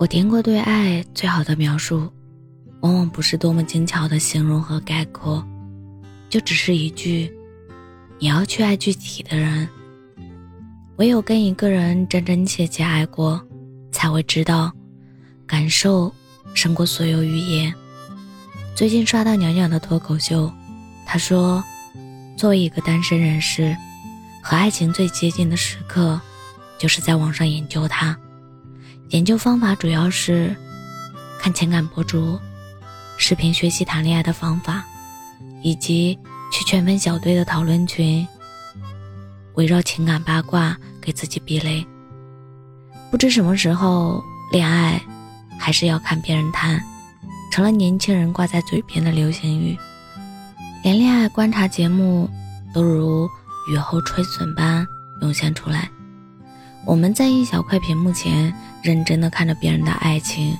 我听过对爱最好的描述，往往不是多么精巧的形容和概括，就只是一句：“你要去爱具体的人。”唯有跟一个人真真切切爱过，才会知道，感受胜过所有语言。最近刷到鸟鸟的脱口秀，他说：“作为一个单身人士，和爱情最接近的时刻，就是在网上研究它。”研究方法主要是看情感博主视频学习谈恋爱的方法，以及去圈粉小队的讨论群，围绕情感八卦给自己避雷。不知什么时候，恋爱还是要看别人谈，成了年轻人挂在嘴边的流行语。连恋爱观察节目都如雨后春笋般涌现出来。我们在一小块屏幕前认真的看着别人的爱情，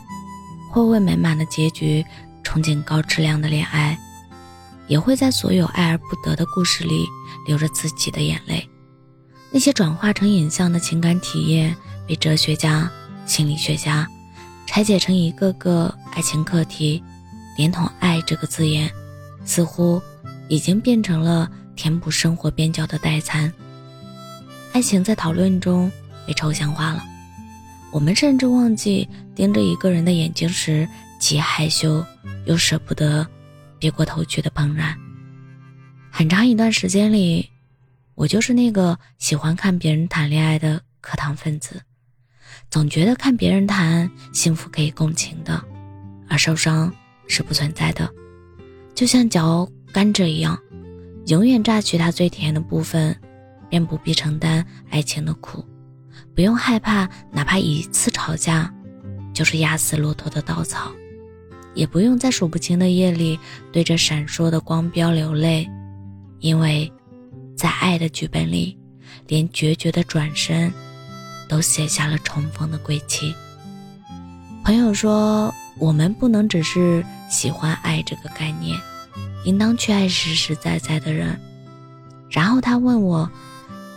会为美满的结局憧憬高质量的恋爱，也会在所有爱而不得的故事里流着自己的眼泪。那些转化成影像的情感体验，被哲学家、心理学家拆解成一个个爱情课题，连同“爱”这个字眼，似乎已经变成了填补生活边角的代餐。爱情在讨论中。被抽象化了，我们甚至忘记盯着一个人的眼睛时，既害羞又舍不得别过头去的怦然。很长一段时间里，我就是那个喜欢看别人谈恋爱的课堂分子，总觉得看别人谈幸福可以共情的，而受伤是不存在的，就像嚼甘蔗一样，永远榨取它最甜的部分，便不必承担爱情的苦。不用害怕，哪怕一次吵架，就是压死骆驼的稻草；也不用在数不清的夜里对着闪烁的光标流泪，因为，在爱的剧本里，连决绝的转身，都写下了重逢的归期。朋友说，我们不能只是喜欢爱这个概念，应当去爱实实在在的人。然后他问我，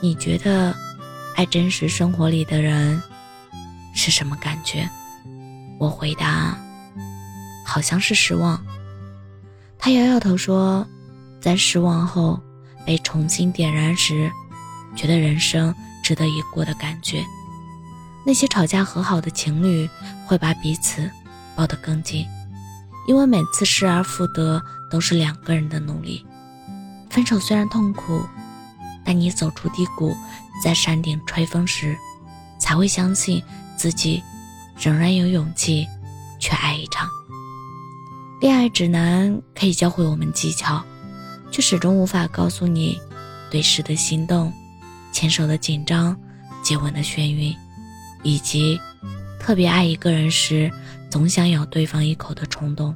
你觉得？爱真实生活里的人是什么感觉？我回答，好像是失望。他摇摇头说，在失望后被重新点燃时，觉得人生值得一过的感觉。那些吵架和好的情侣会把彼此抱得更紧，因为每次失而复得都是两个人的努力。分手虽然痛苦。但你走出低谷，在山顶吹风时，才会相信自己仍然有勇气去爱一场。恋爱指南可以教会我们技巧，却始终无法告诉你对视的心动、牵手的紧张、接吻的眩晕，以及特别爱一个人时总想咬对方一口的冲动。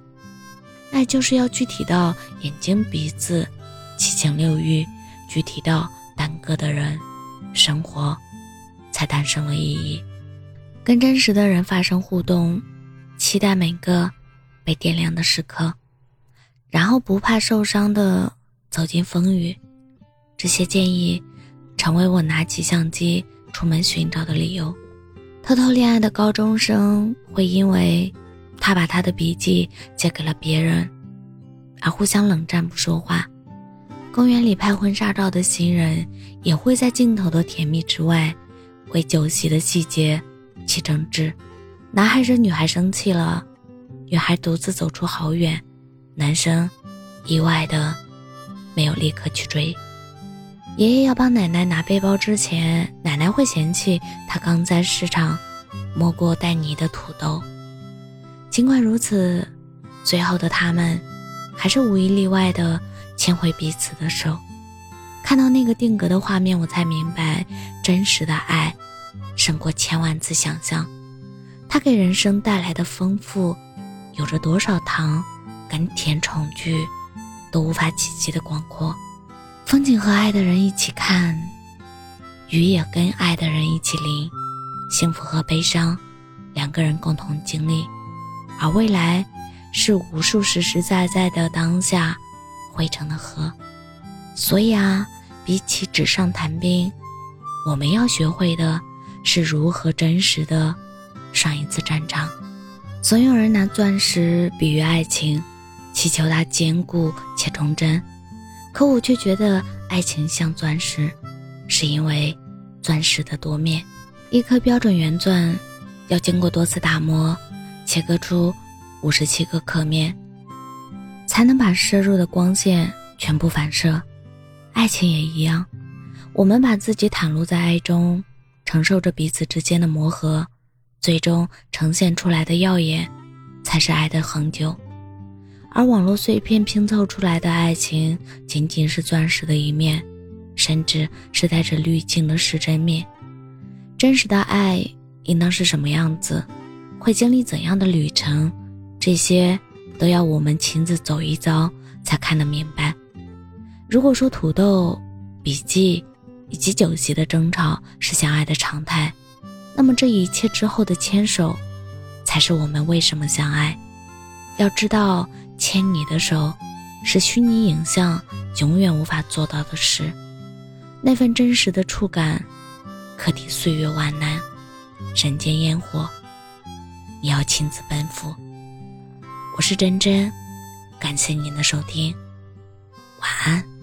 爱就是要具体到眼睛、鼻子、七情六欲。具体到耽搁的人，生活才诞生了意义。跟真实的人发生互动，期待每个被点亮的时刻，然后不怕受伤的走进风雨。这些建议，成为我拿起相机出门寻找的理由。偷偷恋爱的高中生会因为他把他的笔记借给了别人，而互相冷战不说话。公园里拍婚纱照的新人，也会在镜头的甜蜜之外，为酒席的细节起争执。男孩惹女孩生气了，女孩独自走出好远，男生意外的没有立刻去追。爷爷要帮奶奶拿背包之前，奶奶会嫌弃他刚在市场摸过带泥的土豆。尽管如此，最后的他们还是无一例外的。牵回彼此的手，看到那个定格的画面，我才明白，真实的爱胜过千万次想象。它给人生带来的丰富，有着多少糖跟甜宠剧都无法企及的广阔。风景和爱的人一起看，雨也跟爱的人一起淋。幸福和悲伤，两个人共同经历，而未来是无数实实在在的当下。汇成的河，所以啊，比起纸上谈兵，我们要学会的是如何真实的上一次战场。总有人拿钻石比喻爱情，祈求它坚固且忠贞。可我却觉得爱情像钻石，是因为钻石的多面。一颗标准圆钻要经过多次打磨，切割出五十七个刻面，才能把射入的光线全部反射。爱情也一样，我们把自己袒露在爱中，承受着彼此之间的磨合。最终呈现出来的耀眼，才是爱的恒久。而网络碎片拼凑出来的爱情，仅仅是钻石的一面，甚至是带着滤镜的失真面。真实的爱应当是什么样子？会经历怎样的旅程？这些都要我们亲自走一遭才看得明白。如果说土豆、笔记以及酒席的争吵是相爱的常态。那么这一切之后的牵手，才是我们为什么相爱。要知道，牵你的手，是虚拟影像永远无法做到的事。那份真实的触感，可抵岁月万难，人间烟火。你要亲自奔赴。我是真真，感谢您的收听，晚安。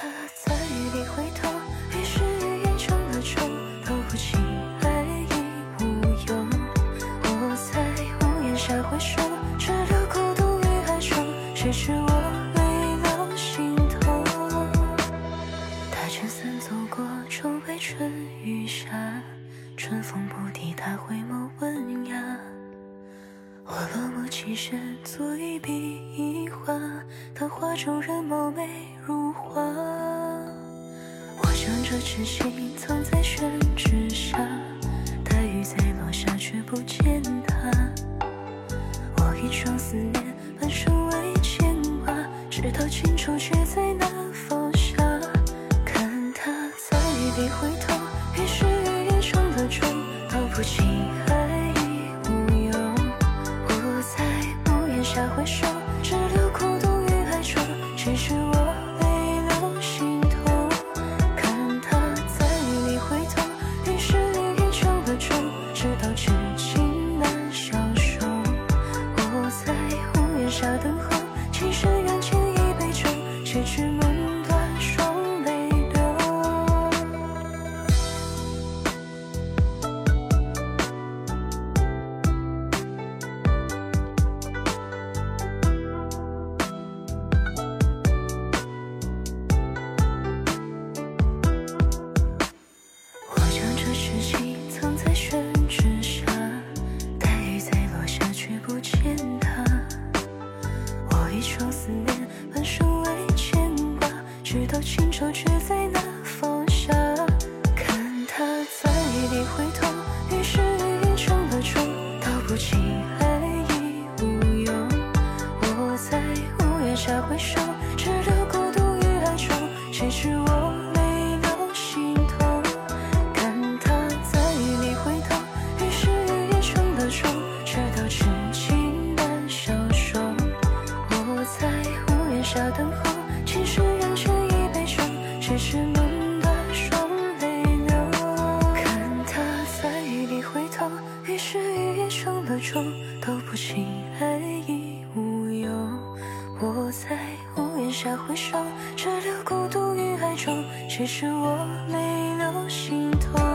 他在雨里回头，于是语言成了钟，都不起爱已无用。我在屋檐下回首，只留孤独于海中，谁知我累了心痛。他撑伞走过窗外春雨下，春风不敌他回眸温雅。我落寞起身，作一笔一画，他画中人貌将这回头，在屋檐下回首，只留孤独于爱中，其实我泪流心痛。